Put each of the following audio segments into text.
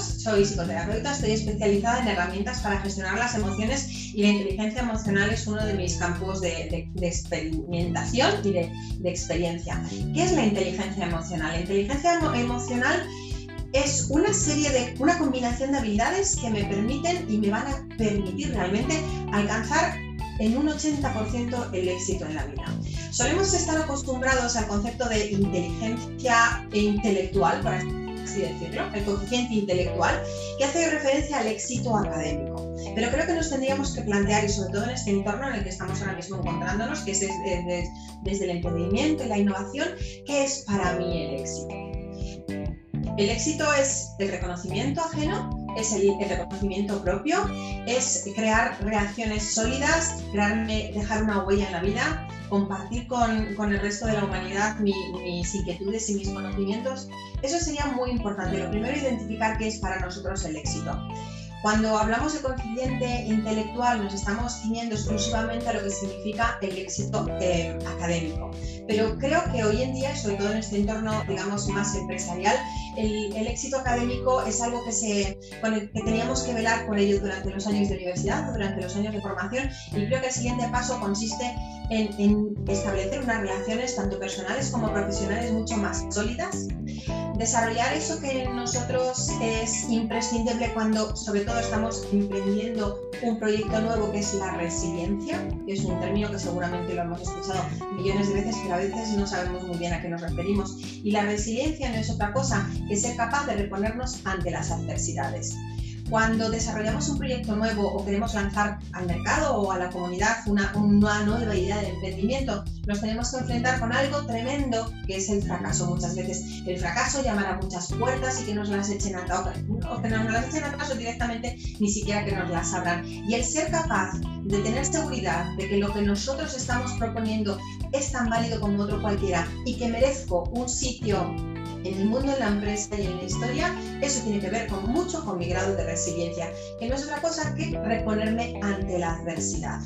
Soy psicoterapeuta, estoy especializada en herramientas para gestionar las emociones y la inteligencia emocional es uno de mis campos de, experimentación y de, experiencia. ¿Qué es la inteligencia emocional? La inteligencia emocional es una serie de, una combinación de habilidades que me permiten y me van a permitir realmente alcanzar en un 80% el éxito en la vida. Solemos estar acostumbrados al concepto de inteligencia intelectual, por así decirlo, el coeficiente intelectual, que hace referencia al éxito académico. Pero creo que nos tendríamos que plantear, y sobre todo en este entorno en el que estamos ahora mismo encontrándonos, que es desde, desde el emprendimiento y la innovación, ¿qué es para mí el éxito? El éxito es el reconocimiento ajeno, es el, reconocimiento propio, es crear reacciones sólidas, dejar una huella en la vida, compartir con, con el resto de la humanidad mis inquietudes y mis conocimientos. Eso sería muy importante. Lo primero, identificar qué es para nosotros el éxito. Cuando hablamos de coeficiente intelectual nos estamos ciñendo exclusivamente a lo que significa el éxito eh, académico. Pero creo que hoy en día, sobre todo en este entorno, digamos, más empresarial, el, éxito académico es algo que, se, que teníamos que velar por ello durante los años de universidad, durante los años de formación, y creo que el siguiente paso consiste en, en establecer unas relaciones tanto personales como profesionales mucho más sólidas, desarrollar eso que nosotros es imprescindible cuando sobre todo estamos emprendiendo un proyecto nuevo que es la resiliencia, que es un término que seguramente lo hemos escuchado millones de veces, pero a veces no sabemos muy bien a qué nos referimos. Y la resiliencia no es otra cosa que ser capaz de reponernos ante las adversidades. Cuando desarrollamos un proyecto nuevo o queremos lanzar al mercado o a la comunidad una, una nueva idea de emprendimiento, nos tenemos que enfrentar con algo tremendo que es el fracaso. Muchas veces el fracaso llamará muchas puertas y que nos las echen a o que nos las echen atrás o directamente ni siquiera que nos las abran. Y el ser capaz de tener seguridad de que lo que nosotros estamos proponiendo es tan válido como otro cualquiera y que merezco un sitio en el mundo de la empresa y en la historia, eso tiene que ver con mucho con mi grado de resiliencia, que no es otra cosa que reponerme ante la adversidad.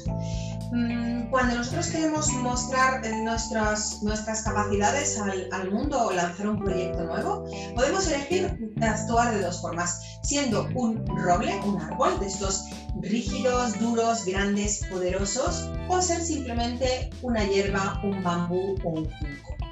Mm, cuando nosotros queremos mostrar eh, nuestras, capacidades al, al, mundo o lanzar un proyecto nuevo, podemos elegir actuar de dos formas, siendo un roble, un árbol de estos rígidos, duros, grandes, poderosos, o ser simplemente una hierba, un bambú o un junco.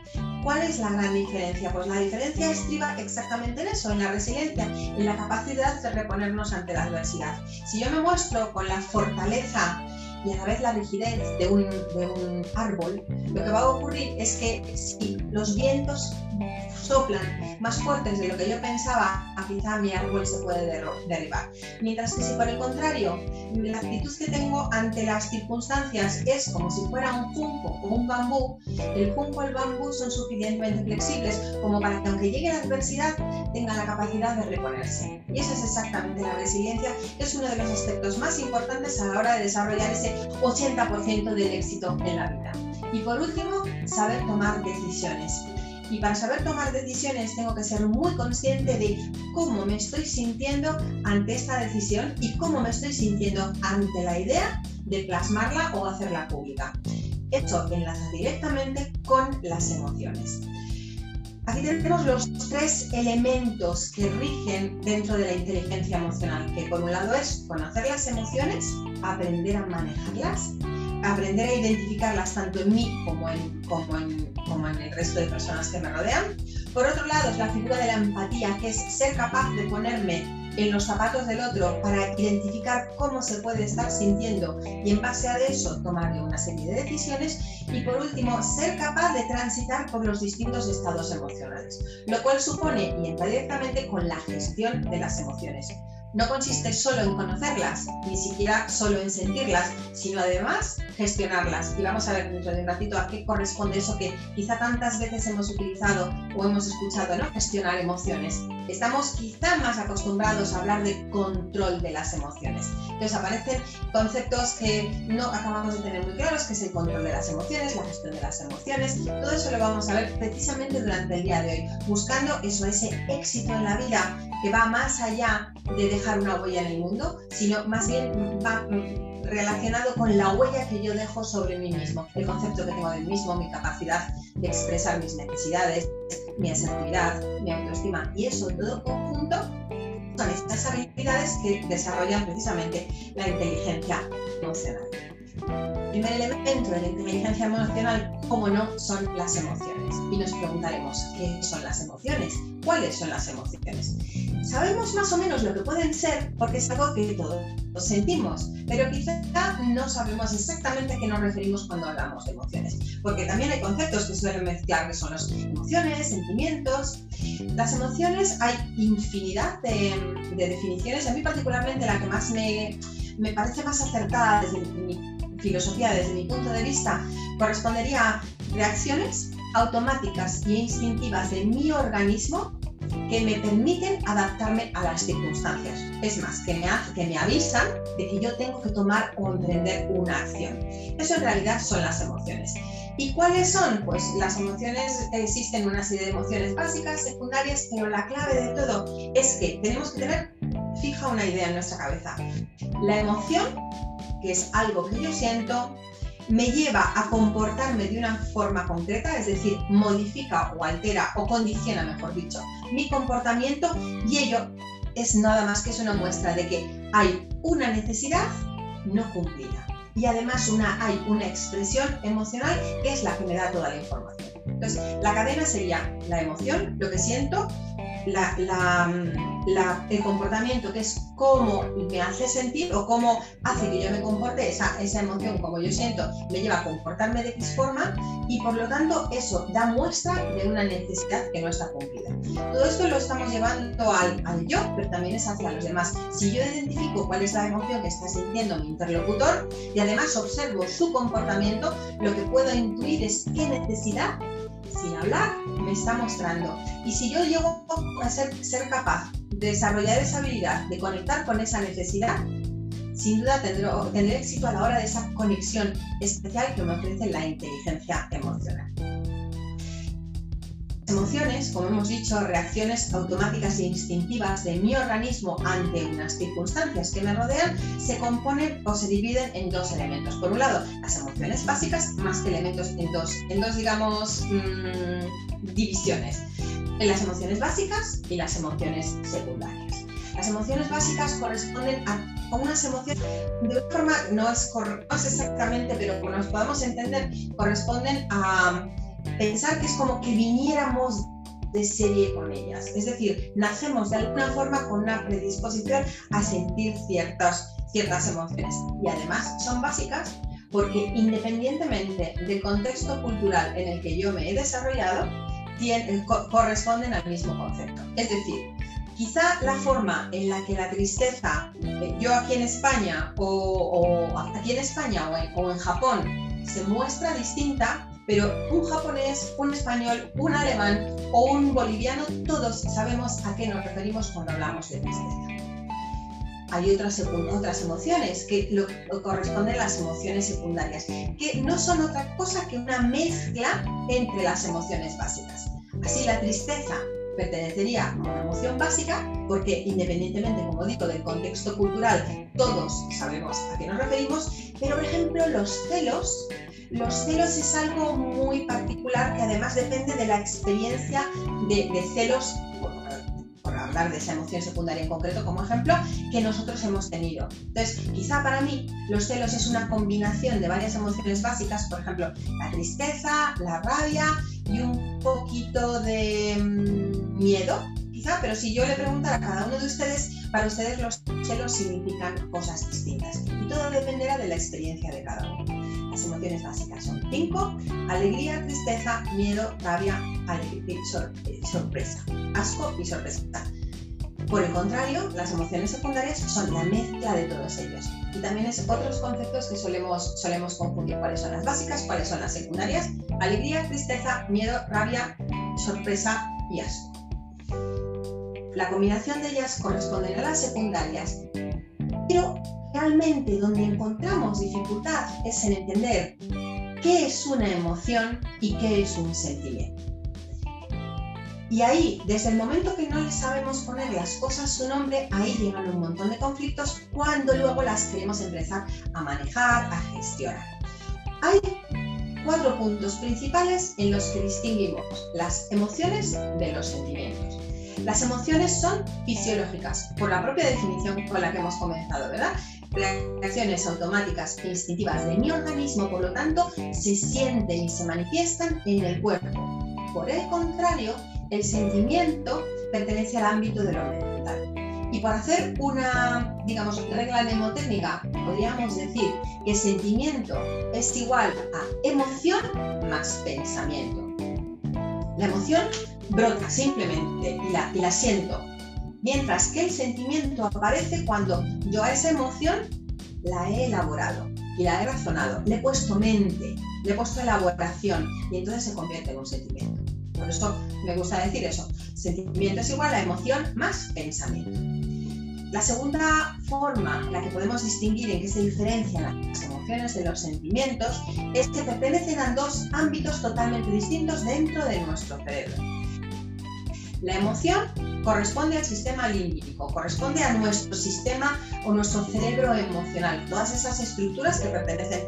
¿Cuál es la gran diferencia? Pues la diferencia estriba exactamente en eso, en la resiliencia, en la capacidad de reponernos ante la adversidad. Si yo me muestro con la fortaleza y a la vez la rigidez de un, de un árbol, lo que va a ocurrir es que si los vientos soplan más fuertes de lo que yo pensaba, quizá mi árbol se puede derribar. Mientras que si por el contrario, la actitud que tengo ante las circunstancias es como si fuera un junco o un bambú, el junco y el bambú son suficientemente flexibles como para que aunque llegue la adversidad tenga la capacidad de reponerse. Y esa es exactamente la resiliencia, que es uno de los aspectos más importantes a la hora de desarrollar ese 80% del éxito en la vida. Y por último, saber tomar decisiones. Y para saber tomar decisiones tengo que ser muy consciente de cómo me estoy sintiendo ante esta decisión y cómo me estoy sintiendo ante la idea de plasmarla o hacerla pública. Esto enlaza directamente con las emociones. Aquí tenemos los tres elementos que rigen dentro de la inteligencia emocional, que por un lado es conocer las emociones, aprender a manejarlas aprender a identificarlas tanto en mí como en, como en, como en el resto de personas que me rodean. Por otro lado, es la figura de la empatía, que es ser capaz de ponerme en los zapatos del otro para identificar cómo se puede estar sintiendo y en base a eso tomar una serie de decisiones. Y por último, ser capaz de transitar por los distintos estados emocionales, lo cual supone y directamente con la gestión de las emociones no consiste solo en conocerlas, ni siquiera solo en sentirlas, sino además gestionarlas. Y vamos a ver dentro de un ratito a qué corresponde eso que quizá tantas veces hemos utilizado o hemos escuchado, ¿no? Gestionar emociones. Estamos quizá más acostumbrados a hablar de control de las emociones. Entonces aparecen conceptos que no acabamos de tener muy claros, que es el control de las emociones, la gestión de las emociones. Todo eso lo vamos a ver precisamente durante el día de hoy, buscando eso, ese éxito en la vida que va más allá de dejar una huella en el mundo, sino más bien va relacionado con la huella que yo dejo sobre mí mismo, el concepto que tengo de mí mismo, mi capacidad de expresar mis necesidades, mi asertividad, mi autoestima y eso todo conjunto buscan estas habilidades que desarrollan precisamente la inteligencia emocional. Primer elemento de la inteligencia emocional, como no, son las emociones. Y nos preguntaremos, ¿qué son las emociones? ¿Cuáles son las emociones? Sabemos más o menos lo que pueden ser porque es algo que todos sentimos, pero quizá no sabemos exactamente a qué nos referimos cuando hablamos de emociones, porque también hay conceptos que suelen mezclar que son las emociones, sentimientos. Las emociones hay infinidad de, de definiciones, a mí particularmente la que más me, me parece más acertada desde mi filosofía desde mi punto de vista correspondería a reacciones automáticas e instintivas de mi organismo que me permiten adaptarme a las circunstancias. Es más, que me, que me avisan de que yo tengo que tomar o emprender una acción. Eso en realidad son las emociones. ¿Y cuáles son? Pues las emociones, existen una serie de emociones básicas, secundarias, pero la clave de todo es que tenemos que tener fija una idea en nuestra cabeza. La emoción que es algo que yo siento, me lleva a comportarme de una forma concreta, es decir, modifica o altera o condiciona, mejor dicho, mi comportamiento y ello es nada más que es una muestra de que hay una necesidad no cumplida y además una, hay una expresión emocional que es la que me da toda la información. Entonces, la cadena sería la emoción, lo que siento, el comportamiento, que es cómo me hace sentir o cómo hace que yo me comporte, esa, esa emoción, como yo siento, me lleva a comportarme de X forma y por lo tanto eso da muestra de una necesidad que no está cumplida. Todo esto lo estamos llevando al, al yo, pero también es hacia los demás. Si yo identifico cuál es la emoción que está sintiendo mi interlocutor y además observo su comportamiento, lo que puedo intuir es qué necesidad sin hablar me está mostrando. Y si yo llego a ser, capaz de desarrollar esa habilidad, de conectar con esa necesidad, sin duda tendré, éxito a la hora de esa conexión especial que me ofrece la inteligencia emociones, como hemos dicho, reacciones automáticas e instintivas de mi organismo ante unas circunstancias que me rodean, se componen o se dividen en dos elementos. Por un lado, las emociones básicas, más que elementos en dos, en dos digamos, mmm, divisiones. En las emociones básicas y las emociones secundarias. Las emociones básicas corresponden a, unas emociones, de una forma, no es, no es exactamente, pero como nos podamos entender, corresponden a pensar que es como que viniéramos de serie con ellas. Es decir, nacemos de alguna forma con una predisposición a sentir ciertas, ciertas emociones. Y además son básicas porque independientemente del contexto cultural en el que yo me he desarrollado, tienen, corresponden al mismo concepto. Es decir, quizá la forma en la que la tristeza, eh, yo aquí en España o, aquí en España o en Japón, se muestra distinta pero un japonés, un español, un alemán o un boliviano, todos sabemos a qué nos referimos cuando hablamos de tristeza. Hay otras, otras emociones que lo, corresponden a las emociones secundarias, que no son otra cosa que una mezcla entre las emociones básicas. Así la tristeza pertenecería a una emoción básica porque independientemente, como digo, del contexto cultural, todos sabemos a qué nos referimos, pero por ejemplo los celos los celos es algo muy particular que además depende de la experiencia de, celos, por, hablar de esa emoción secundaria en concreto como ejemplo, que nosotros hemos tenido. Entonces, quizá para mí los celos es una combinación de varias emociones básicas, por ejemplo, la tristeza, la rabia y un poquito de mm, miedo, quizá, pero si yo le preguntara a cada uno de ustedes, para ustedes los celos significan cosas distintas y todo dependerá de la experiencia de cada uno. Las emociones básicas son cinco, alegría, tristeza, miedo, rabia, alegría, sorpresa, asco y sorpresa. Por el contrario, las emociones secundarias son la mezcla de todos ellos. Y también es otros conceptos que solemos, solemos confundir. ¿Cuáles son las básicas? ¿Cuáles son las secundarias? Alegría, tristeza, miedo, rabia, sorpresa y asco. La combinación de ellas corresponde a las secundarias, pero realmente donde encontramos dificultad es en entender qué es una emoción y qué es un sentimiento. Y ahí, desde el momento que no le sabemos poner las cosas su nombre, ahí llegan un montón de conflictos cuando luego las queremos empezar a manejar, a gestionar. Hay cuatro puntos principales en los que distinguimos las emociones de los sentimientos. Las emociones son fisiológicas, por la propia definición con la que hemos comenzado, ¿verdad? Reacciones automáticas e instintivas de mi organismo, por lo tanto, se sienten y se manifiestan en el cuerpo. Por el contrario, el sentimiento pertenece al ámbito de lo mental. Y por hacer una, digamos, regla mnemotécnica, podríamos decir que sentimiento es igual a emoción más pensamiento. La emoción brota simplemente y la, y la siento, mientras que el sentimiento aparece cuando yo a esa emoción la he elaborado y la he razonado, le he puesto mente, le he puesto elaboración y entonces se convierte en un sentimiento. Por eso me gusta decir eso. Sentimiento es igual a emoción más pensamiento. La segunda forma en la que podemos distinguir en qué se diferencian las emociones de los sentimientos es que pertenecen a dos ámbitos totalmente distintos dentro de nuestro cerebro. La emoción corresponde al sistema límbico, corresponde a nuestro sistema o nuestro cerebro emocional, todas esas estructuras que pertenecen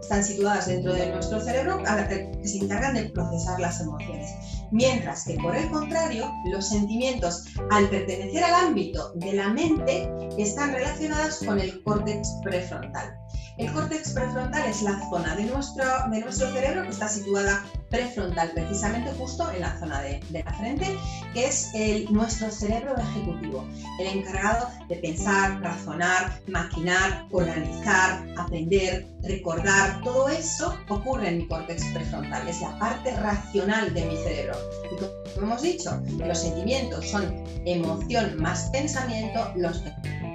están situadas dentro de nuestro cerebro que se encargan de procesar las emociones. Mientras que por el contrario, los sentimientos, al pertenecer al ámbito de la mente, están relacionados con el córtex prefrontal. El córtex prefrontal es la zona de nuestro, de nuestro cerebro que está situada prefrontal, precisamente justo en la zona de, la frente, que es el, nuestro cerebro ejecutivo, el encargado de pensar, razonar, maquinar, organizar, aprender, recordar. Todo eso ocurre en mi córtex prefrontal, es la parte racional de mi cerebro. Y como hemos dicho, los sentimientos son emoción más pensamiento, los pensamientos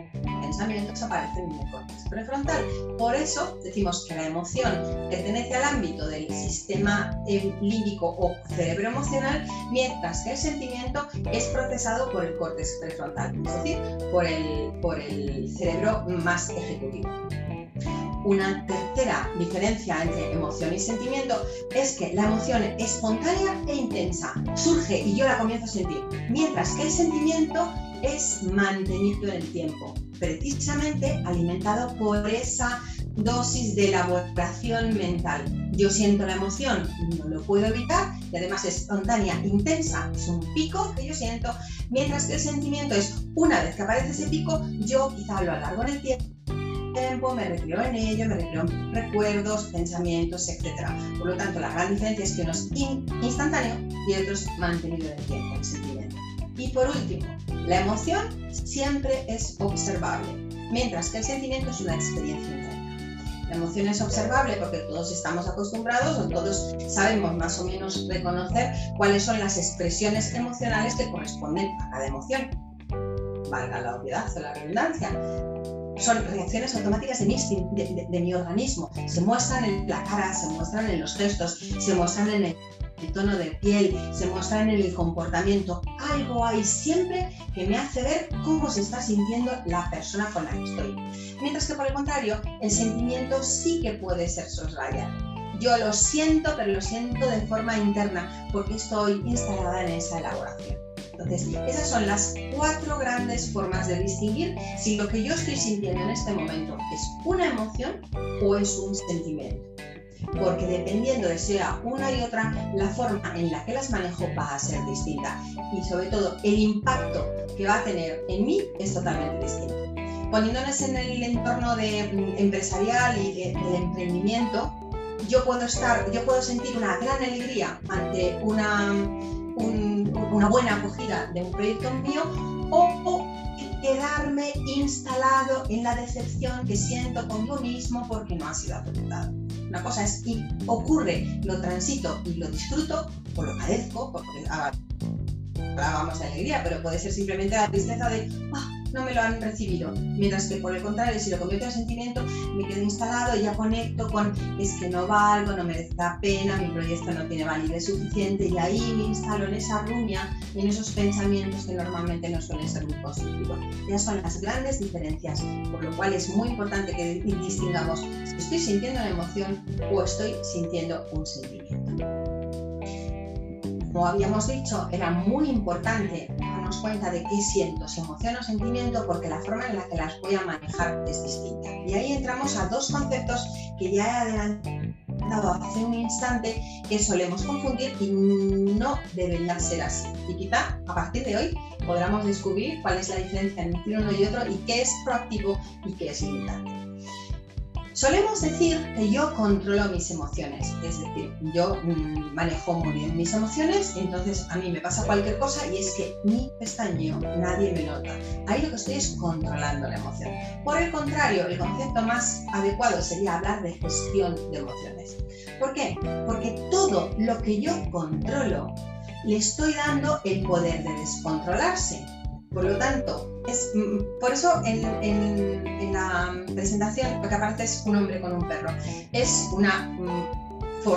aparecen en el córtex prefrontal. Por eso decimos que la emoción pertenece al ámbito del sistema límbico o cerebro emocional, mientras que el sentimiento es procesado por el córtex prefrontal, es decir, por el, por el cerebro más ejecutivo. Una tercera diferencia entre emoción y sentimiento es que la emoción es espontánea e intensa, surge y yo la comienzo a sentir, mientras que el sentimiento es mantenido en el tiempo, precisamente alimentado por esa dosis de elaboración mental. Yo siento la emoción, no lo puedo evitar y además es espontánea, intensa, es un pico que yo siento, mientras que el sentimiento es una vez que aparece ese pico, yo quizá lo alargo en el tiempo me recreo en ello, me recreo en recuerdos, pensamientos, etc. Por lo tanto, la gran diferencia es que uno es instantáneo y otro es mantenido en el tiempo, el sentimiento. Y por último, la emoción siempre es observable, mientras que el sentimiento es una experiencia interna. La emoción es observable porque todos estamos acostumbrados o todos sabemos más o menos reconocer cuáles son las expresiones emocionales que corresponden a cada emoción. Valga la obviedad o la redundancia. Son reacciones automáticas de mi, de mi organismo. Se muestran en la cara, se muestran en los gestos, se muestran en el tono de piel, se muestra en el comportamiento. Algo hay siempre que me hace ver cómo se está sintiendo la persona con la que estoy. Mientras que por el contrario, el sentimiento sí que puede ser soslayado. Yo lo siento, pero lo siento de forma interna porque estoy instalada en esa elaboración. Entonces, esas son las cuatro grandes formas de distinguir si lo que yo estoy sintiendo en este momento es una emoción o es un sentimiento porque dependiendo de sea una y otra, la forma en la que las manejo va a ser distinta y sobre todo el impacto que va a tener en mí es totalmente distinto. Poniéndonos en el entorno de, mm, empresarial y de, del emprendimiento, yo puedo estar, yo puedo sentir una gran alegría ante una, una buena acogida de un proyecto mío o quedarme instalado en la decepción que siento conmigo mismo porque no ha sido aceptado. Una cosa es, y ocurre, lo transito y lo disfruto, o lo padezco, porque hablábamos de alegría, pero puede ser simplemente la tristeza de, ah, no me lo han recibido. Mientras que por el contrario, si lo convierto en sentimiento, me quedo instalado y ya conecto con es que no valgo, no merece la pena, mi proyecto no tiene validez suficiente y ahí me instalo en esa ruña y en esos pensamientos que normalmente no suelen ser muy positivos. Ya son las grandes diferencias, por lo cual es muy importante que distingamos si estoy sintiendo una emoción o estoy sintiendo un sentimiento como habíamos dicho, era muy importante darnos cuenta de qué siento, si emoción o sentimiento, porque la forma en la que las voy a manejar es distinta. Y ahí entramos a dos conceptos que ya he adelantado hace un instante que solemos confundir y no debería ser así. Y quizá a partir de hoy podamos descubrir cuál es la diferencia entre uno y otro y qué es proactivo y qué es limitante. Solemos decir que yo controlo mis emociones, es decir, yo mm, manejo muy bien mis emociones, entonces a mí me pasa cualquier cosa y es que ni pestañeo, nadie me nota. Ahí lo que estoy es controlando la emoción. Por el contrario, el concepto más adecuado sería hablar de gestión de emociones. ¿Por qué? Porque todo lo que yo controlo le estoy dando el poder de descontrolarse. Por lo tanto, es, mm, por eso en, la presentación lo que aparece es un hombre con un perro. Es una, mm,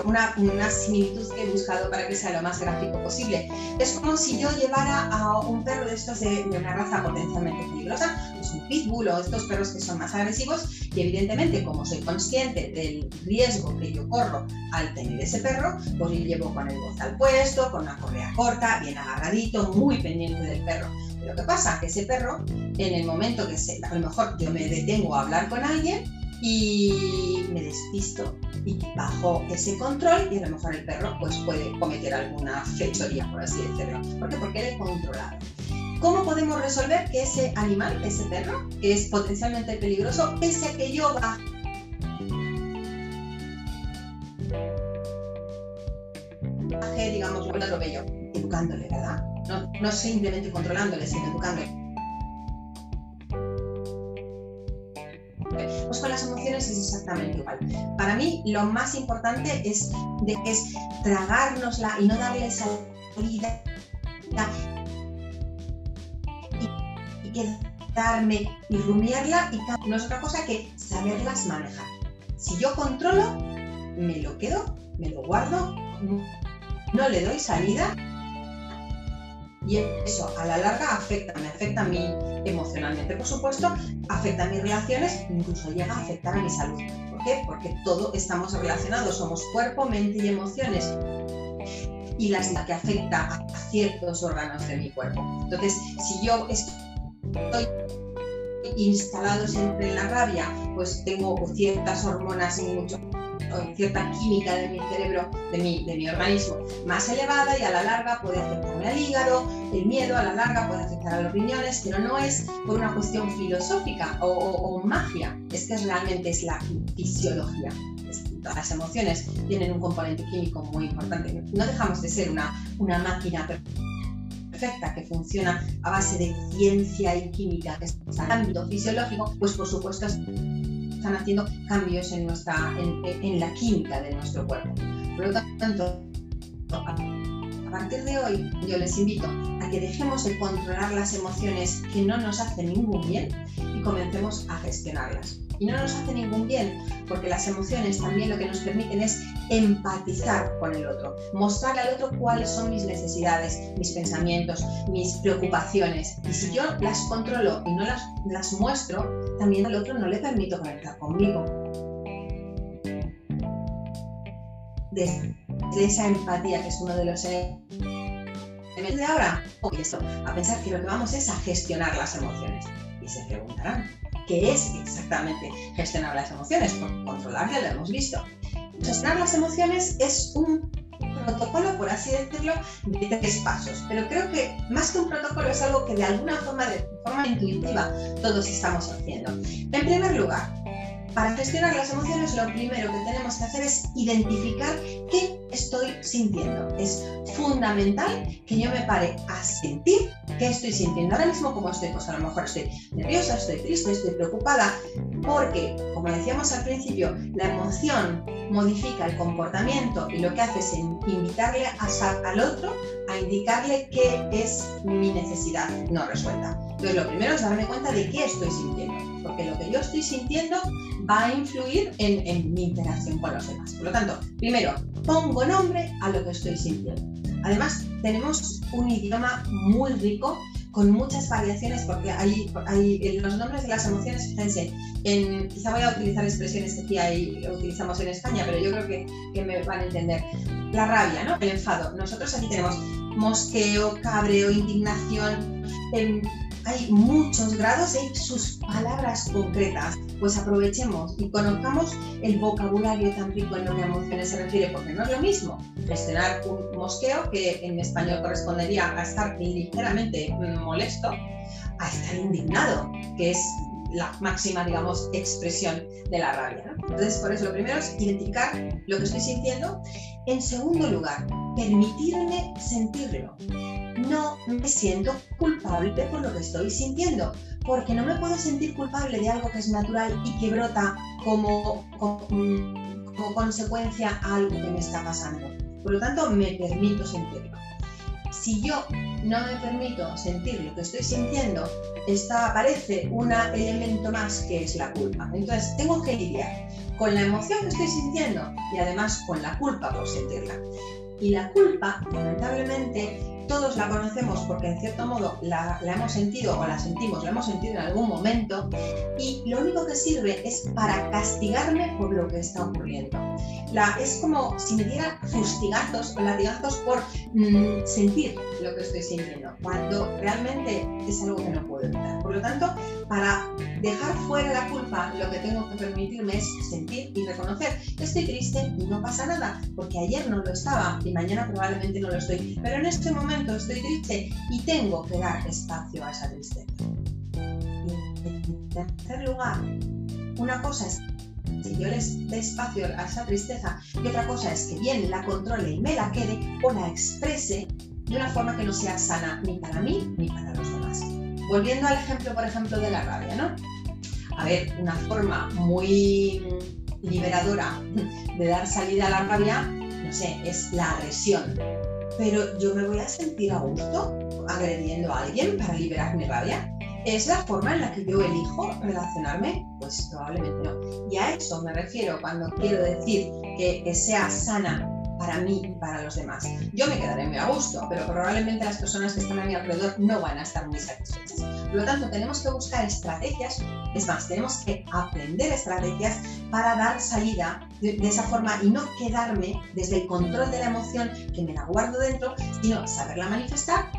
una, una, similitud que he buscado para que sea lo más gráfico posible. Es como si yo llevara a un perro de estos de, una raza potencialmente peligrosa, pues un pitbull o estos perros que son más agresivos, y evidentemente como soy consciente del riesgo que yo corro al tener ese perro, pues lo llevo con el voz al puesto, con una correa corta, bien agarradito, muy pendiente del perro lo que pasa es que ese perro, en el momento que se, a lo mejor yo me detengo a hablar con alguien y me despisto y bajo ese control y a lo mejor el perro pues puede cometer alguna fechoría, por así decirlo. ¿Por qué? Porque él es controlado. ¿Cómo podemos resolver que ese animal, ese perro, que es potencialmente peligroso, pese a que yo baje digamos, un atropello, educándole, ¿verdad? No, simplemente controlándole, sino educándole. Pues con las emociones es exactamente igual. Para mí lo más importante es, es tragárnosla y no darle salida y, y quedarme y rumiarla y no es otra cosa que saberlas manejar. Si yo controlo, me lo quedo, me lo guardo, no le doy salida y eso a la larga afecta, me afecta a mí emocionalmente, por supuesto, afecta a mis relaciones, incluso llega a afectar a mi salud. ¿Por qué? Porque todo estamos relacionados, somos cuerpo, mente y emociones. Y las que afecta a ciertos órganos de mi cuerpo. Entonces, si yo estoy instalado siempre en la rabia, pues tengo ciertas hormonas mucho cierta química de mi cerebro, de mi, de mi organismo, más elevada y a la larga puede afectarme al hígado, el miedo a la larga puede afectar a los riñones, pero no es por una cuestión filosófica o, magia, es que realmente es la fisiología. las emociones tienen un componente químico muy importante. No dejamos de ser una, una máquina perfecta que funciona a base de ciencia y química, que es el ámbito fisiológico, pues por supuesto están haciendo cambios en, nuestra, en, la química de nuestro cuerpo. Por lo tanto, a partir de hoy yo les invito a que dejemos de controlar las emociones que no nos hacen ningún bien y comencemos a gestionarlas y no nos hace ningún bien, porque las emociones también lo que nos permiten es empatizar con el otro, mostrarle al otro cuáles son mis necesidades, mis pensamientos, mis preocupaciones. Y si yo las controlo y no las, las muestro, también al otro no le permito conectar conmigo. Desde esa empatía, que es uno de los elementos de ahora, a pensar que lo que vamos es a gestionar las emociones. Se preguntarán, ¿Qué es exactamente gestionar las emociones, controlar ya lo hemos visto. Gestionar las emociones es un protocolo, por así decirlo, de tres pasos, pero creo que más que un protocolo es algo que de alguna forma, de forma intuitiva, todos estamos haciendo. En primer lugar, para gestionar las emociones lo primero que tenemos que hacer es identificar qué estoy sintiendo. Es fundamental que yo me pare a sentir qué estoy sintiendo ahora mismo, como estoy. Pues a lo mejor estoy nerviosa, estoy triste, estoy preocupada, porque, como decíamos al principio, la emoción modifica el comportamiento y lo que hace es invitarle a, al otro a indicarle qué es mi necesidad no resuelta. Entonces, lo primero es darme cuenta de qué estoy sintiendo, porque lo que yo estoy sintiendo va a influir en, en mi interacción con los demás. Por lo tanto, primero, pongo nombre a lo que estoy sintiendo. Además, tenemos un idioma muy rico con muchas variaciones porque hay, hay los nombres de las emociones, fíjense, en, quizá voy a utilizar expresiones que aquí hay, utilizamos en España, pero yo creo que, que, me van a entender. La rabia, ¿no? El enfado. Nosotros aquí tenemos mosqueo, cabreo, indignación, em, hay muchos grados, hay sus palabras concretas. Pues aprovechemos y conozcamos el vocabulario tan rico en lo que a emociones se refiere, porque no es lo mismo gestionar un mosqueo, que en español correspondería a estar ligeramente molesto, a estar indignado, que es la máxima, digamos, expresión de la rabia. Entonces, por eso lo primero es identificar lo que estoy sintiendo. En segundo lugar, permitirme sentirlo. No me siento culpable por lo que estoy sintiendo, porque no me puedo sentir culpable de algo que es natural y que brota como, como, consecuencia a algo que me está pasando. Por lo tanto, me permito sentirlo. Si yo no me permito sentir lo que estoy sintiendo, está, aparece un elemento más que es la culpa. Entonces, tengo que lidiar con la emoción que estoy sintiendo y además con la culpa por sentirla. Y la culpa, lamentablemente, todos la conocemos porque en cierto modo la, hemos sentido o la sentimos, la hemos sentido en algún momento y lo único que sirve es para castigarme por lo que está ocurriendo. La, es como si me diera fustigazos o latigazos por mm, sentir lo que estoy sintiendo, cuando realmente es algo que no puedo evitar. Por lo tanto, para dejar fuera la culpa, lo que tengo que permitirme es sentir y reconocer, estoy triste y no pasa nada, porque ayer no lo estaba y mañana probablemente no lo estoy, pero en este momento estoy triste y tengo que dar espacio a esa tristeza. En tercer lugar, una cosa es que yo les dé espacio a esa tristeza y otra cosa es que bien la controle y me la quede o la exprese de una forma que no sea sana ni para mí ni para los demás. Volviendo al ejemplo, por ejemplo, de la rabia, ¿no? A ver, una forma muy liberadora de dar salida a la rabia, no sé, es la agresión pero yo me voy a sentir a gusto agrediendo a alguien para liberar mi rabia. ¿Es la forma en la que yo elijo relacionarme? Pues probablemente no. Y a eso me refiero cuando quiero decir que, que sea sana para mí y para los demás. Yo me quedaré muy a gusto, pero probablemente las personas que están a mi alrededor no van a estar muy satisfechas. Por lo tanto, tenemos que buscar estrategias, es más, tenemos que aprender estrategias para dar salida de, de esa forma y no quedarme desde el control de la emoción que me la guardo dentro, sino saberla manifestar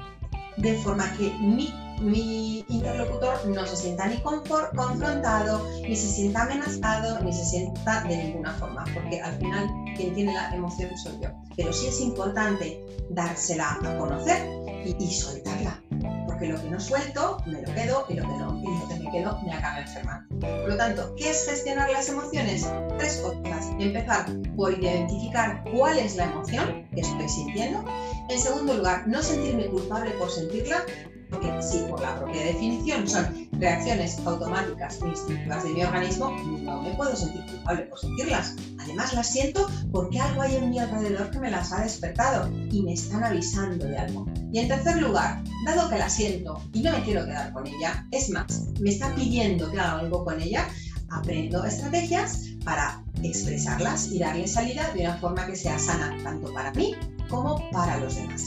de forma que mi mi interlocutor no se sienta ni confrontado, ni se sienta amenazado, ni se sienta de ninguna forma, porque al final quien tiene la emoción soy yo. Pero sí es importante dársela a conocer y, soltarla, porque lo que no suelto me lo quedo y lo que no lo que me quedo me acaba enfermando. Por lo tanto, ¿qué es gestionar las emociones? Tres cosas. Empezar por identificar cuál es la emoción que estoy sintiendo. En segundo lugar, no sentirme culpable por sentirla porque si por la propia definición son reacciones automáticas e instintivas de mi organismo, no me puedo sentir culpable por sentirlas. Además las siento porque algo hay en mi alrededor que me las ha despertado y me están avisando de algo. Y en tercer lugar, dado que la siento y no me quiero quedar con ella, es más, me está pidiendo que haga algo con ella, aprendo estrategias para expresarlas y darle salida de una forma que sea sana tanto para mí como para los demás.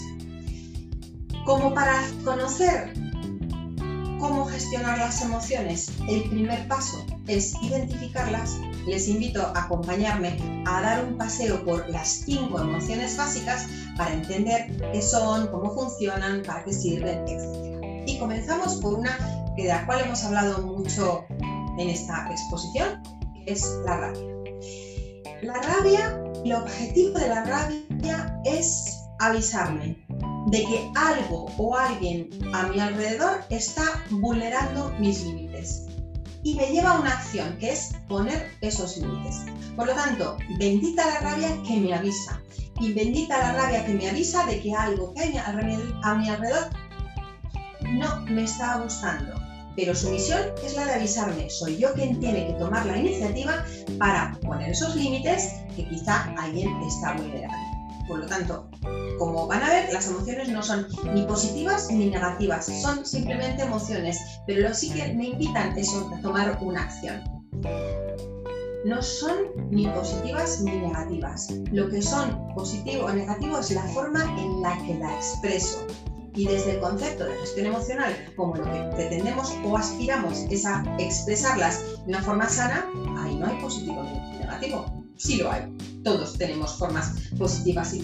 Como para conocer cómo gestionar las emociones, el primer paso es identificarlas. Les invito a acompañarme a dar un paseo por las cinco emociones básicas para entender qué son, cómo funcionan, para qué sirven, etc. Y comenzamos por una de la cual hemos hablado mucho en esta exposición, que es la rabia. La rabia, el objetivo de la rabia es avisarme de que algo o alguien a mi alrededor está vulnerando mis límites y me lleva a una acción que es poner esos límites. Por lo tanto, bendita la rabia que me avisa y bendita la rabia que me avisa de que algo que hay a mi alrededor no me está gustando. Pero su misión es la de avisarme. Soy yo quien tiene que tomar la iniciativa para poner esos límites que quizá alguien está vulnerando. Por lo tanto, como van a ver, las emociones no son ni positivas ni negativas, son simplemente emociones, pero lo sí que me invitan es a tomar una acción. No son ni positivas ni negativas. Lo que son positivo o negativo es la forma en la que la expreso. Y desde el concepto de gestión emocional, como lo que pretendemos o aspiramos es a expresarlas de una forma sana, ahí no hay positivo ni negativo Sí lo hay. Todos tenemos formas positivas y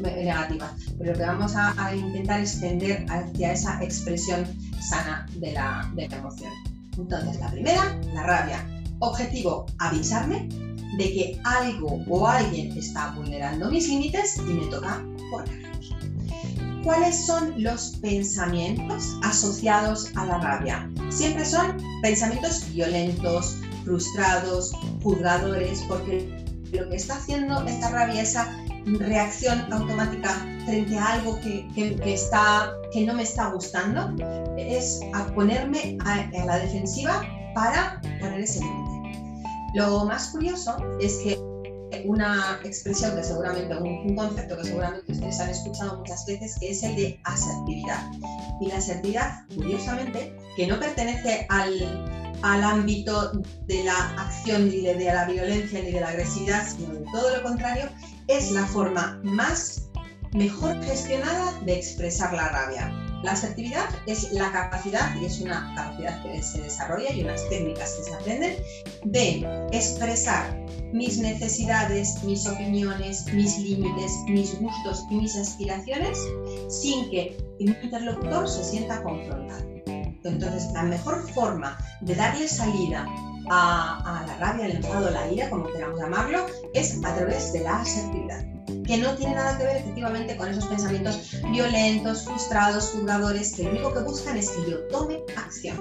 negativas, pero lo que vamos a, intentar es tender hacia esa expresión sana de la, de la emoción. Entonces, la primera, la rabia. Objetivo, avisarme de que algo o alguien está vulnerando mis límites y me toca ponerlos. ¿Cuáles son los pensamientos asociados a la rabia? Siempre son pensamientos violentos, frustrados, juzgadores, porque lo que está haciendo esta rabia, esa reacción automática frente a algo que, está, que no me está gustando, es ponerme a, a la defensiva para poner ese límite. Lo más curioso es que una expresión que seguramente, un, concepto que seguramente ustedes han escuchado muchas veces, que es el de asertividad. Y la asertividad, curiosamente, que no pertenece al, al ámbito de la acción ni de, la violencia ni de la agresividad, sino de todo lo contrario, es la forma más mejor gestionada de expresar la rabia. La asertividad es la capacidad, y es una capacidad que se desarrolla y unas técnicas que se aprenden, de expresar mis necesidades, mis opiniones, mis límites, mis gustos y mis aspiraciones sin que mi interlocutor se sienta confrontado. Entonces, la mejor forma de darle salida a, la rabia, el enfado, la ira, como queramos llamarlo, es a través de la asertividad que no tiene nada que ver efectivamente con esos pensamientos violentos, frustrados, juzgadores, que lo único que buscan es que yo tome acción.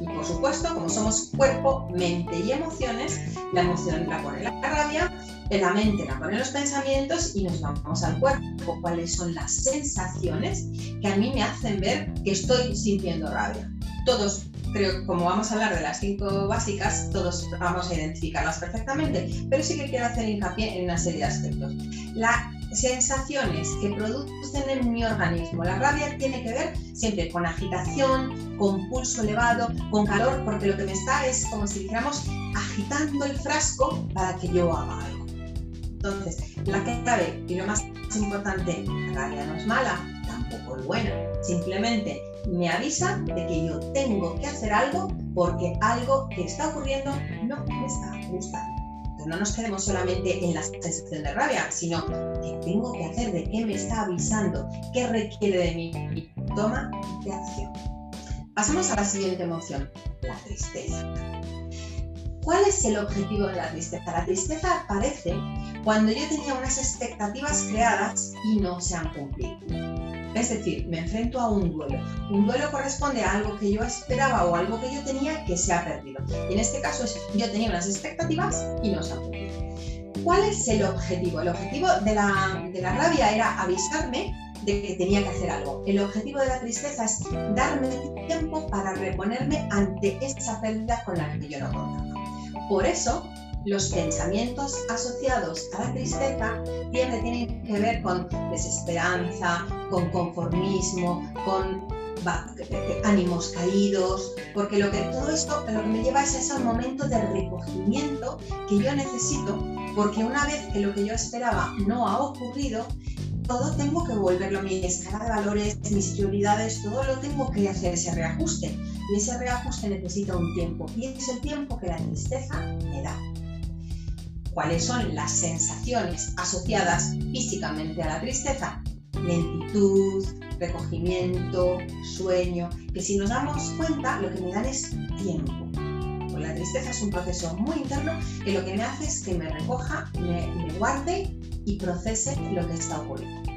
Y por supuesto, como somos cuerpo, mente y emociones, la emoción la pone la rabia, la mente la pone los pensamientos y nos vamos al cuerpo. ¿Cuáles son las sensaciones que a mí me hacen ver que estoy sintiendo rabia? Todos creo como vamos a hablar de las cinco básicas, todos vamos a identificarlas perfectamente, pero sí que quiero hacer hincapié en una serie de aspectos. Las sensaciones que producen en mi organismo, la rabia tiene que ver siempre con agitación, con pulso elevado, con calor, porque lo que me está es como si dijéramos agitando el frasco para que yo haga algo. Entonces, la clave y lo más importante, la rabia no es mala, tampoco es buena, simplemente me avisa de que yo tengo que hacer algo porque algo que está ocurriendo no me está gustando. no nos quedemos solamente en la sensación de rabia, sino que tengo que hacer, de qué me está avisando, qué requiere de mí. Toma de acción. Pasamos a la siguiente emoción, la tristeza. ¿Cuál es el objetivo de la tristeza? La tristeza aparece cuando yo tenía unas expectativas creadas y no se han cumplido. Es decir, me enfrento a un duelo. Un duelo corresponde a algo que yo esperaba o algo que yo tenía que se ha perdido. Y en este caso es, yo tenía unas expectativas y no se han cumplido. ¿Cuál es el objetivo? El objetivo de la, de la rabia era avisarme de que tenía que hacer algo. El objetivo de la tristeza es darme tiempo para reponerme ante esa pérdida con la que yo no contaba. Por eso, los pensamientos asociados a la tristeza tienen que ver con desesperanza, con conformismo, con ánimos caídos, porque lo que todo esto lo que me lleva es ese momento de recogimiento que yo necesito, porque una vez que lo que yo esperaba no ha ocurrido, todo tengo que volverlo a mi escala de valores, mis prioridades, todo lo tengo que hacer ese reajuste. Y ese reajuste necesita un tiempo, y es el tiempo que la tristeza me da cuáles son las sensaciones asociadas físicamente a la tristeza. Lentitud, recogimiento, sueño, que si nos damos cuenta lo que me dan es tiempo. Pues la tristeza es un proceso muy interno que lo que me hace es que me recoja, me, me guarde y procese lo que está ocurriendo.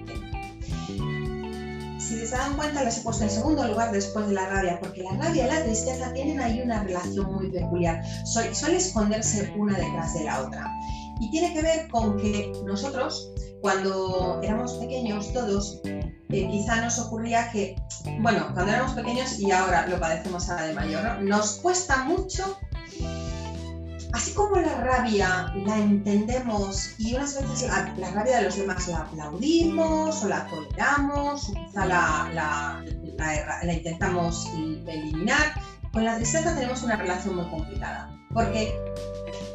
Si se dan cuenta, las he puesto en segundo lugar después de la rabia, porque la rabia y la tristeza tienen ahí una relación muy peculiar. Suele esconderse una detrás de la otra. Y tiene que ver con que nosotros, cuando éramos pequeños todos, eh, quizá nos ocurría que, bueno, cuando éramos pequeños y ahora lo padecemos a la de mayor, nos cuesta mucho así como la rabia la entendemos y unas veces la, rabia de los demás la aplaudimos o la toleramos o quizá la, intentamos eliminar, con la tristeza tenemos una relación muy complicada. Porque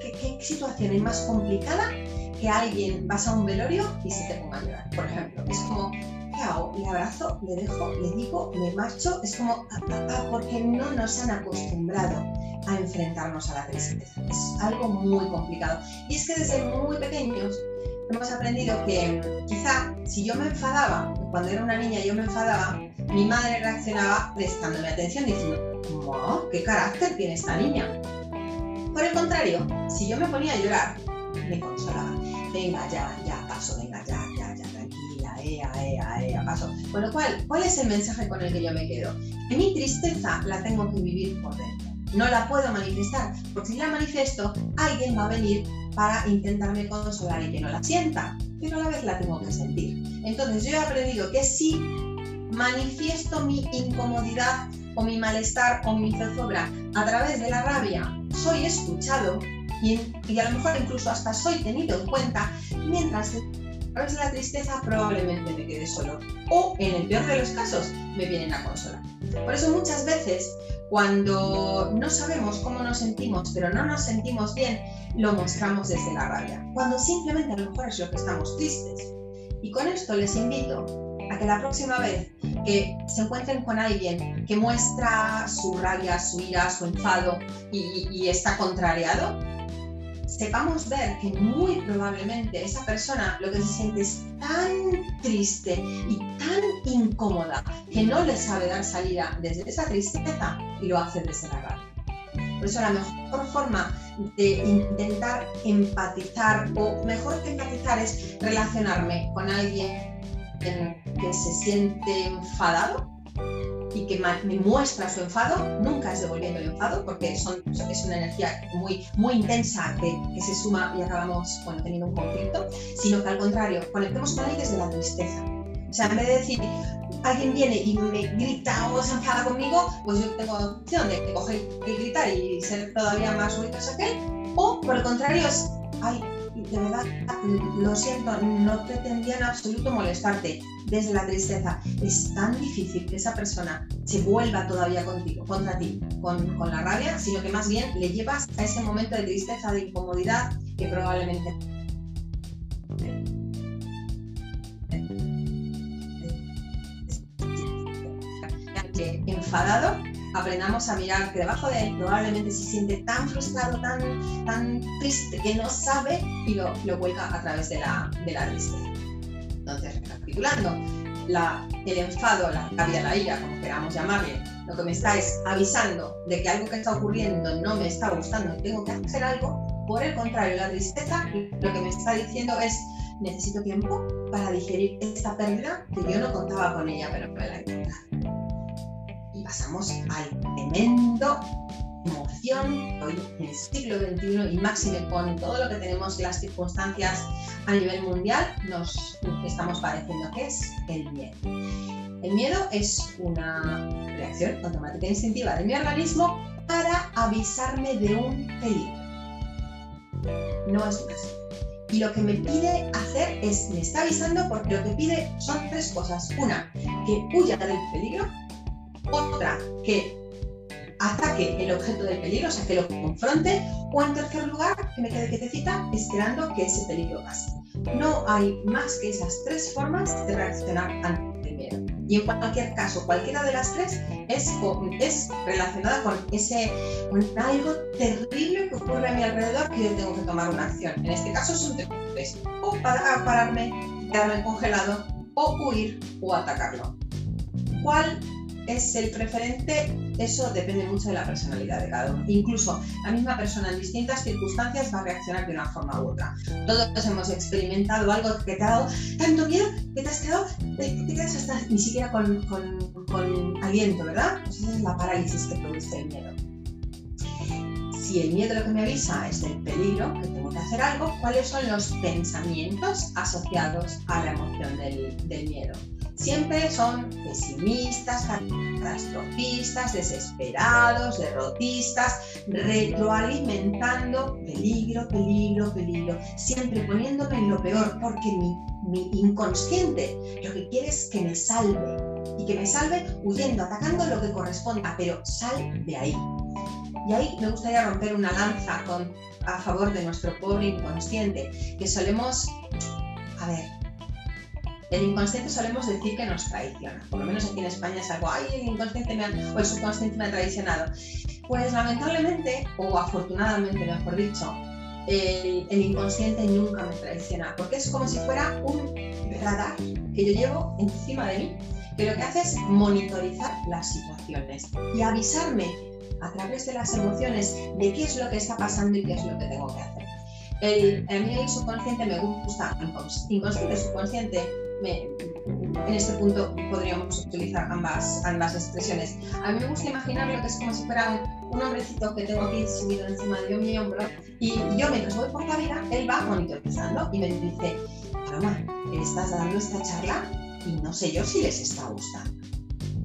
¿qué, situación es más complicada que alguien vas a un velorio y se te ponga a llorar? Por ejemplo, es como, ¿qué hago? Le abrazo, le dejo, le digo, me marcho. Es como, ah, ah, ah porque no nos han acostumbrado a enfrentarnos a la tristeza. Es algo muy complicado. Y es que desde muy pequeños hemos aprendido que quizá si yo me enfadaba, cuando era una niña yo me enfadaba, mi madre reaccionaba prestándome atención diciendo, wow, ¿qué carácter tiene esta niña? Por el contrario, si yo me ponía a llorar, me consolaba. Venga, ya, ya, paso, venga, ya, ea, ea, ea, paso. Con lo cual, ¿cuál es el mensaje con el que yo me quedo? Que mi tristeza la tengo que vivir por dentro. No la puedo manifestar, porque si la manifiesto, alguien va a venir para intentarme consolar y que no la sienta, pero a la vez la tengo que sentir. Entonces yo he aprendido que si manifiesto mi incomodidad o mi malestar o mi zozobra a través de la rabia, soy escuchado y, y, a lo mejor incluso hasta soy tenido en cuenta, mientras de la tristeza probablemente me quede solo o en el peor de los casos me vienen a consolar. Por eso muchas veces cuando no sabemos cómo nos sentimos, pero no nos sentimos bien, lo mostramos desde la rabia. Cuando simplemente a lo mejor es lo que estamos tristes. Y con esto les invito a que la próxima vez que se encuentren con alguien que muestra su rabia, su ira, su enfado y está contrariado, sepamos ver que muy probablemente esa persona lo que se siente es tan triste y tan incómoda que no le sabe dar salida desde esa tristeza y lo hace desde la rabia. Por eso la mejor forma de intentar empatizar, o mejor que empatizar es relacionarme con alguien que se siente enfadado y que me muestra su enfado, nunca es devolviendo el enfado, porque es una energía muy, muy intensa que, se suma y acabamos bueno, teniendo un conflicto, sino que al contrario, conectemos con él desde la tristeza. O sea, en vez de decir, alguien viene y me grita o se enfada conmigo, pues yo tengo la opción de coger y gritar y ser todavía más ruidosa que él, o por el contrario es, de verdad, lo siento, no pretendía en absoluto molestarte desde la tristeza. Es tan difícil que esa persona se vuelva todavía contigo, contra ti, con, con la rabia, sino que más bien le llevas a ese momento de tristeza, de incomodidad que probablemente enfadado aprendamos a mirar que debajo de él probablemente se siente tan frustrado, tan, tan triste que no sabe y lo, lo vuelca a través de la, de la tristeza. Entonces, recapitulando, la, el enfado, la rabia, la ira, como queramos llamarle, lo que me está es avisando de que algo que está ocurriendo no me está gustando y tengo que hacer algo. Por el contrario, la tristeza lo que me está diciendo es necesito tiempo para digerir esta pérdida que yo no contaba con ella, pero me la he encontrado pasamos al tremendo emoción hoy en el siglo XXI y máxime con todo lo que tenemos, las circunstancias a nivel mundial, nos estamos padeciendo, que es el miedo. El miedo es una reacción automática e instintiva de mi organismo para avisarme de un peligro. No es más. Y lo que me pide hacer es, me está avisando porque lo que pide son tres cosas. Una, que huya del peligro, otra que ataque el objeto del peligro, o sea, que lo confronte, o en tercer lugar, que me quede quietecita esperando que ese peligro pase. No hay más que esas tres formas de reaccionar ante el miedo. Y en cualquier caso, cualquiera de las tres es, es relacionada con ese con algo terrible que ocurre a mi alrededor que yo tengo que tomar una acción. En este caso son tres. O para pararme, quedarme congelado, o huir o atacarlo. ¿Cuál es el preferente, eso depende mucho de la personalidad de cada uno. Incluso la misma persona en distintas circunstancias va a reaccionar de una forma u otra. Todos hemos experimentado algo que te ha dado tanto miedo que te has quedado, te, quedas hasta ni siquiera con, con, aliento, ¿verdad? Pues esa es la parálisis que produce el miedo. Si el miedo lo que me avisa es del peligro, que tengo que hacer algo, ¿cuáles son los pensamientos asociados a la emoción del miedo? Siempre son pesimistas, catastrofistas, desesperados, derrotistas, retroalimentando peligro, peligro, peligro, siempre poniéndome en lo peor, porque mi, mi inconsciente lo que quiere es que me salve y que me salve huyendo, atacando lo que corresponda, pero sal de ahí. Y ahí me gustaría romper una lanza a favor de nuestro pobre inconsciente, que solemos, a ver, el inconsciente solemos decir que nos traiciona. Por lo menos aquí en España es algo, ay, el inconsciente me ha, o el subconsciente me ha traicionado. Pues lamentablemente, o afortunadamente mejor dicho, el, inconsciente nunca me traiciona, porque es como si fuera un radar que yo llevo encima de mí, que lo que hace es monitorizar las situaciones y avisarme a través de las emociones de qué es lo que está pasando y qué es lo que tengo que hacer. A mí el subconsciente me gusta, inconsciente, subconsciente, en este punto podríamos utilizar ambas, ambas expresiones. A mí me gusta imaginar lo que es como si fuera un, hombrecito que tengo aquí subido encima de mi hombro y yo mientras voy por la vida, él va monitorizando y me dice, Paloma, estás dando esta charla y no sé yo si les está gustando.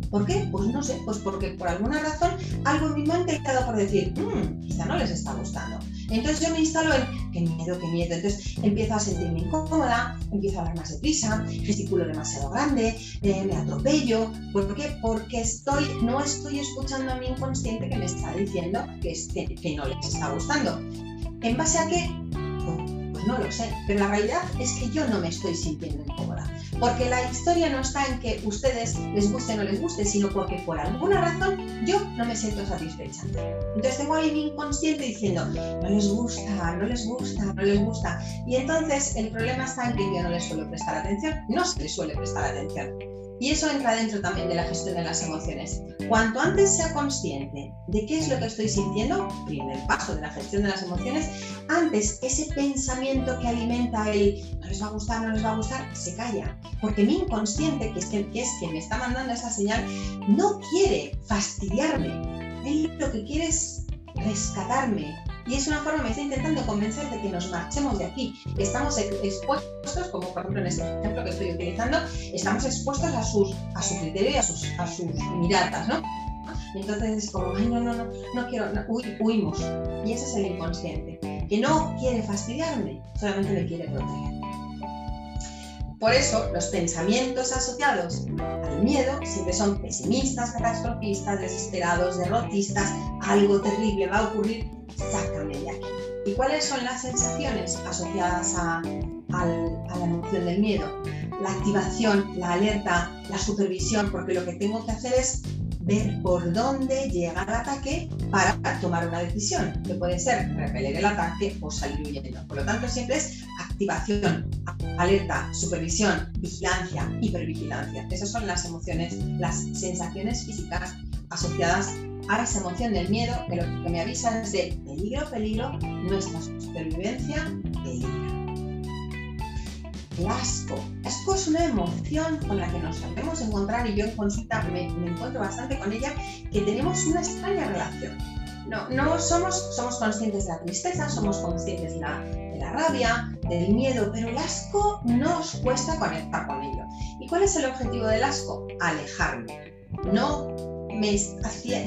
¿Por qué? Pues no sé, pues porque por alguna razón algo en mi mente ha quedado por decir, mmm, quizá no les está gustando. Entonces yo me instalo en, qué miedo, qué miedo. Entonces empiezo a sentirme incómoda, empiezo a hablar más deprisa, gesticulo demasiado grande, eh, me atropello. ¿Por qué? Porque estoy, no estoy escuchando a mi inconsciente que me está diciendo que, que no les está gustando. ¿En base a qué? No lo sé, pero la realidad es que yo no me estoy sintiendo incómoda. Porque la historia no está en que ustedes les guste o no les guste, sino porque por alguna razón yo no me siento satisfecha. Entonces tengo ahí mi inconsciente diciendo, no les gusta, no les gusta, no les gusta. Y entonces el problema está en que yo no les suelo prestar atención, no se les suele prestar atención. Y eso entra dentro también de la gestión de las emociones. Cuanto antes sea consciente de qué es lo que estoy sintiendo, primer paso de la gestión de las emociones, antes ese pensamiento que alimenta el no les va a gustar, no les va a gustar, se calla. Porque mi inconsciente, que es, que, es quien me está mandando esa señal, no quiere fastidiarme. Él lo que quiere es rescatarme, y es una forma, me está intentando convencer de que nos marchemos de aquí. Estamos expuestos, como por ejemplo en este ejemplo que estoy utilizando, estamos expuestos a, sus, a su criterio y a sus, a sus miradas, ¿no? Y entonces es como, ay, no, no, no, no quiero, huimos. Y ese es el inconsciente, que no quiere fastidiarme, solamente me quiere proteger. Por eso, los pensamientos asociados al miedo siempre son pesimistas, catastrofistas, desesperados, derrotistas, algo terrible va a ocurrir sácame de aquí. ¿Y cuáles son las sensaciones asociadas a, la emoción del miedo? La activación, la alerta, la supervisión, porque lo que tengo que hacer es ver por dónde llega el ataque para tomar una decisión, que puede ser repeler el ataque o salir huyendo. Por lo tanto, siempre es activación, alerta, supervisión, vigilancia, hipervigilancia. Esas son las emociones, las sensaciones físicas asociadas a esa emoción del miedo, que lo que me avisa es de peligro, peligro, nuestra supervivencia, peligro. El asco. El asco es una emoción con la que nos sabemos encontrar y yo en consulta me, encuentro bastante con ella, que tenemos una extraña relación. No, no somos, somos conscientes de la tristeza, somos conscientes de la, de la rabia, del miedo, pero el asco nos cuesta conectar con ello. ¿Y cuál es el objetivo del asco? Alejarme. No me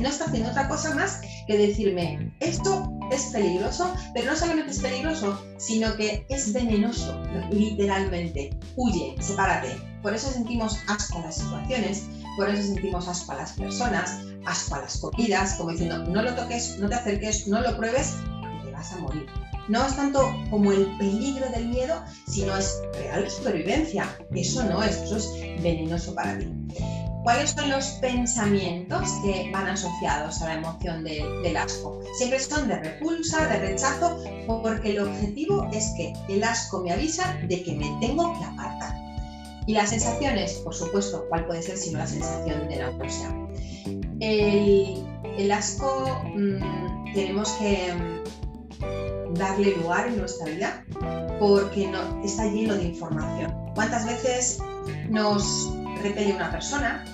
no está haciendo otra cosa más que decirme, esto es peligroso, pero no solamente es peligroso, sino que es venenoso, literalmente. Huye, sepárate. Por eso sentimos asco a las situaciones, por eso sentimos asco a las personas, asco a las comidas, como diciendo, no lo toques, no te acerques, no lo pruebes, te vas a morir. No es tanto como el peligro del miedo, sino es real supervivencia. Eso no es, eso es venenoso para ti. ¿Cuáles son los pensamientos que van asociados a la emoción del asco? Siempre son de repulsa, de rechazo, porque el objetivo es que el asco me avisa de que me tengo que apartar. Y las sensaciones, por supuesto, ¿cuál puede ser sino la sensación de náusea? El, el asco mm, tenemos que mm, darle lugar en nuestra vida porque no, está lleno de información. ¿Cuántas veces nos repele una persona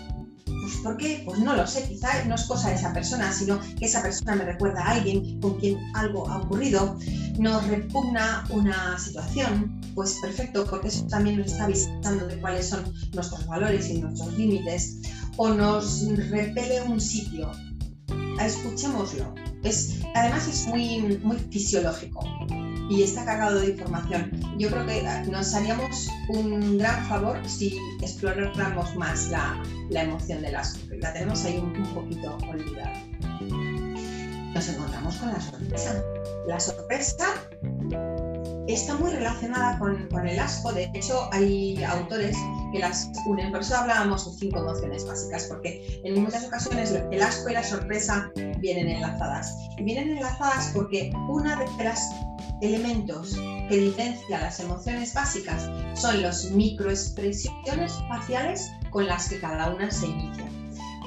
¿por qué? Pues no lo sé, quizá no es cosa de esa persona, sino que esa persona me recuerda a alguien con quien algo ha ocurrido, nos repugna una situación, pues perfecto, porque eso también nos está avisando de cuáles son nuestros valores y nuestros límites, o nos repele un sitio, escuchémoslo. Es, además es muy, muy fisiológico y está cargado de información. Yo creo que nos haríamos un gran favor si exploráramos más la, la emoción del asco, la tenemos ahí un, poquito olvidada. Nos encontramos con la sorpresa. La sorpresa está muy relacionada con, con, el asco. De hecho, hay autores que las unen. Por eso hablábamos de cinco emociones básicas, porque en muchas ocasiones el asco y la sorpresa vienen enlazadas. Y vienen enlazadas porque una de los elementos que diferencia las emociones básicas son las microexpresiones faciales con las que cada una se inicia.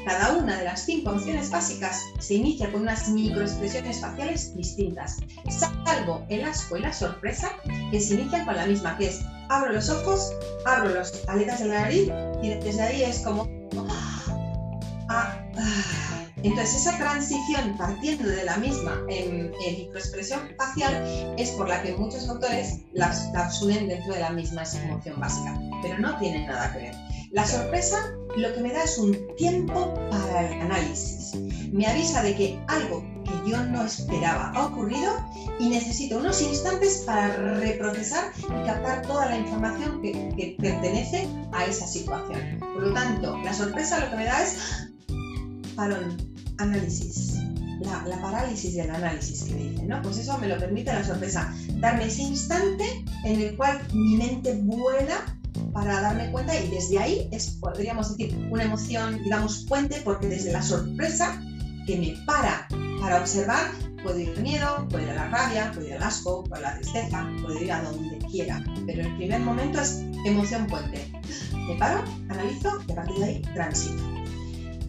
Cada una de las cinco emociones básicas se inicia con unas microexpresiones faciales distintas, salvo el asco y la sorpresa, que se inician con la misma, que es abro los ojos, abro las aletas de la nariz y desde ahí es como... Ah, ah. Entonces esa transición partiendo de la misma en, microexpresión facial es por la que muchos autores las, las dentro de la misma emoción básica, pero no tienen nada que ver. La sorpresa lo que me da es un tiempo para el análisis. Me avisa de que algo que yo no esperaba ha ocurrido y necesito unos instantes para reprocesar y captar toda la información que, pertenece a esa situación. Por lo tanto, la sorpresa lo que me da es parón, análisis. La, la, parálisis del análisis que dicen, ¿no? Pues eso me lo permite la sorpresa, darme ese instante en el cual mi mente vuela para darme cuenta y desde ahí es, podríamos decir, una emoción, digamos, puente, porque desde la sorpresa que me para para observar, puedo ir al miedo, puedo ir a la rabia, puedo ir al asco, puedo ir a la tristeza, puedo ir a donde quiera, pero el primer momento es emoción puente. Me paro, analizo y a partir de ahí transito.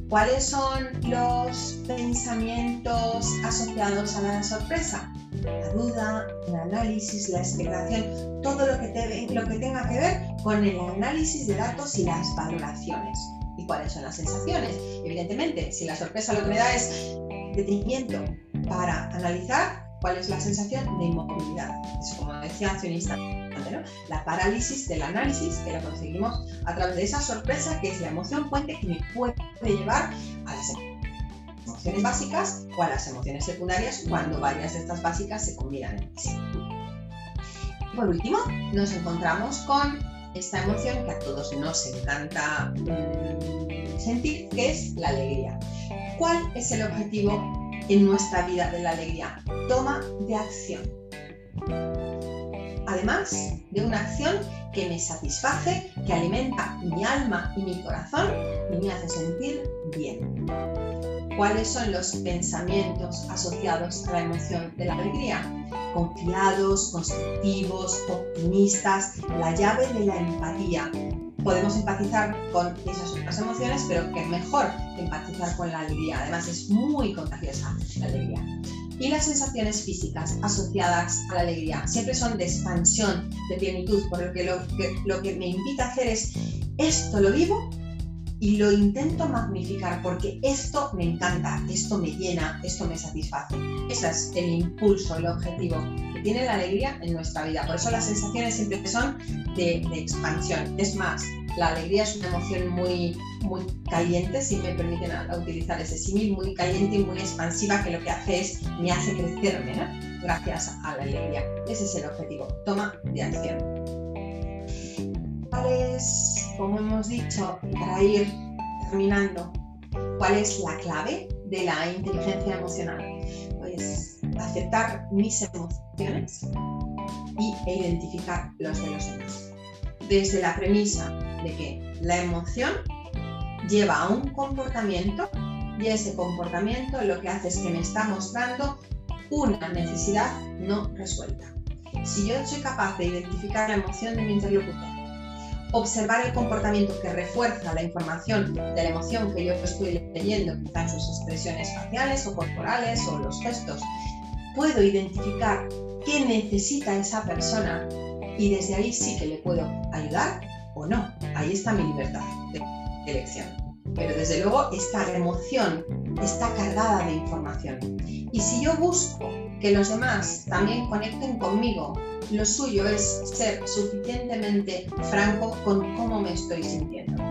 ¿Cuáles son los pensamientos asociados a la sorpresa? La duda, el análisis, la expectación, todo lo que, lo que tenga que ver con el análisis de datos y las valoraciones. ¿Y cuáles son las sensaciones? Evidentemente, si la sorpresa lo que me da es detenimiento para analizar, ¿cuál es la sensación de inmovilidad? Es como decía hace un instante la parálisis del análisis que la conseguimos a través de esa sorpresa que es la emoción puente que me puede llevar a las emociones básicas o a las emociones secundarias cuando varias de estas básicas se combinan en sí. Por último, nos encontramos con esta emoción que a todos nos encanta mm, sentir, que es la alegría. ¿Cuál es el objetivo en nuestra vida de la alegría? Toma de acción además de una acción que me satisface, que alimenta mi alma y mi corazón y me hace sentir bien. ¿Cuáles son los pensamientos asociados a la emoción de la alegría? Confiados, constructivos, optimistas, la llave de la empatía. Podemos empatizar con esas otras emociones, pero que mejor empatizar con la alegría. Además es muy contagiosa la alegría y las sensaciones físicas asociadas a la alegría siempre son de expansión, de plenitud, por lo que lo, que lo que me invita a hacer es esto lo vivo y lo intento magnificar porque esto me encanta, esto me llena, esto me satisface. Ese es el impulso, el objetivo que tiene la alegría en nuestra vida. Por eso las sensaciones siempre son de, expansión. Es más, la alegría es una emoción muy, muy caliente, si me permiten utilizar ese símil, muy caliente y muy expansiva, que lo que hace es me hace crecerme. Gracias a la alegría. Ese es el objetivo, toma de acción. ¿Cuál es, como hemos dicho, para ir terminando, cuál es la clave de la inteligencia emocional? Pues aceptar mis emociones y, e identificar los de los demás. Desde la premisa de que la emoción lleva a un comportamiento y ese comportamiento lo que hace es que me está mostrando una necesidad no resuelta. Si yo soy capaz de identificar la emoción de mi interlocutor, observar el comportamiento que refuerza la información de la emoción que yo estoy leyendo, quizás sus expresiones faciales o corporales o los gestos, puedo identificar qué necesita esa persona y desde ahí sí que le puedo ayudar o no. Ahí está mi libertad de elección. Pero desde luego esta emoción está cargada de información. Y si yo busco que los demás también conecten conmigo, lo suyo es ser suficientemente franco con cómo me estoy sintiendo.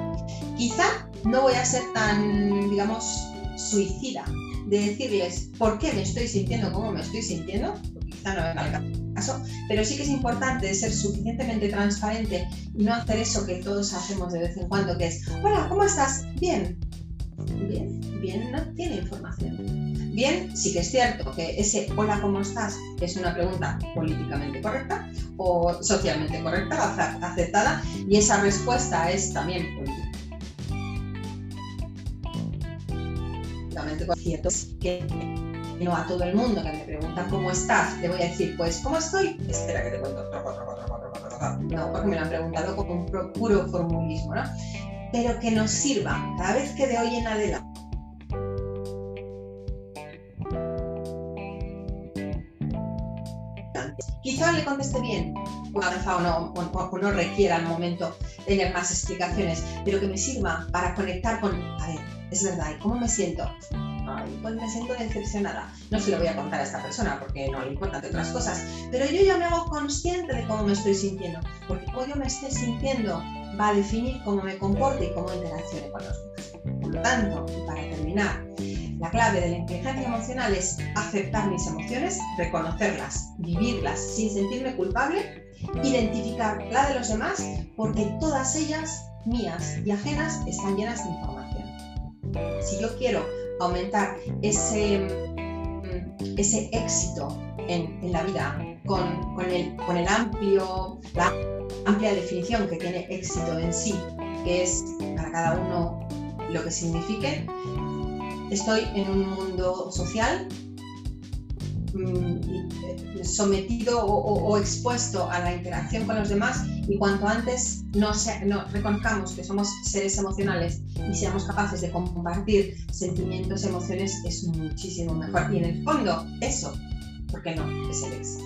Quizá no voy a ser tan, digamos, suicida de decirles por qué me estoy sintiendo como me estoy sintiendo, quizá no venga el caso, pero sí que es importante ser suficientemente transparente y no hacer eso que todos hacemos de vez en cuando, que es, hola, ¿cómo estás? Bien. Bien. bien no tiene información. Bien, sí que es cierto que ese hola, ¿cómo estás? es una pregunta políticamente correcta o socialmente correcta, aceptada, y esa respuesta es también política. cierto que no a todo el mundo que me pregunta cómo estás, le voy a decir, pues, ¿cómo estoy? Espera que te cuento. No, porque me lo han preguntado como un puro formulismo, ¿no? Pero que nos sirva cada vez que de hoy en adelante quizá le conteste bien, o no, o, no requiera al momento tener más explicaciones, pero que me sirva para conectar con, a ver, es verdad, ¿y cómo me siento? Ay, pues me siento decepcionada. No se lo voy a contar a esta persona porque no le importan otras cosas, pero yo ya me hago consciente de cómo me estoy sintiendo, porque cómo yo me esté sintiendo va a definir cómo me comporte y cómo interaccione con los demás. Por lo tanto, para terminar, la clave de la inteligencia emocional es aceptar mis emociones, reconocerlas, vivirlas sin sentirme culpable, identificar la de los demás, porque todas ellas, mías y ajenas, están llenas de información. Si yo quiero aumentar ese, mm, ese éxito en, la vida con, con, el, con el amplio, la amplia definición que tiene éxito en sí, que es para cada uno lo que signifique, estoy en un mundo social mm, eh, sometido o, expuesto a la interacción con los demás y cuanto antes no, reconozcamos que somos seres emocionales y seamos capaces de compartir sentimientos, emociones, es muchísimo mejor. Y en el fondo, eso, ¿por qué no, es el éxito.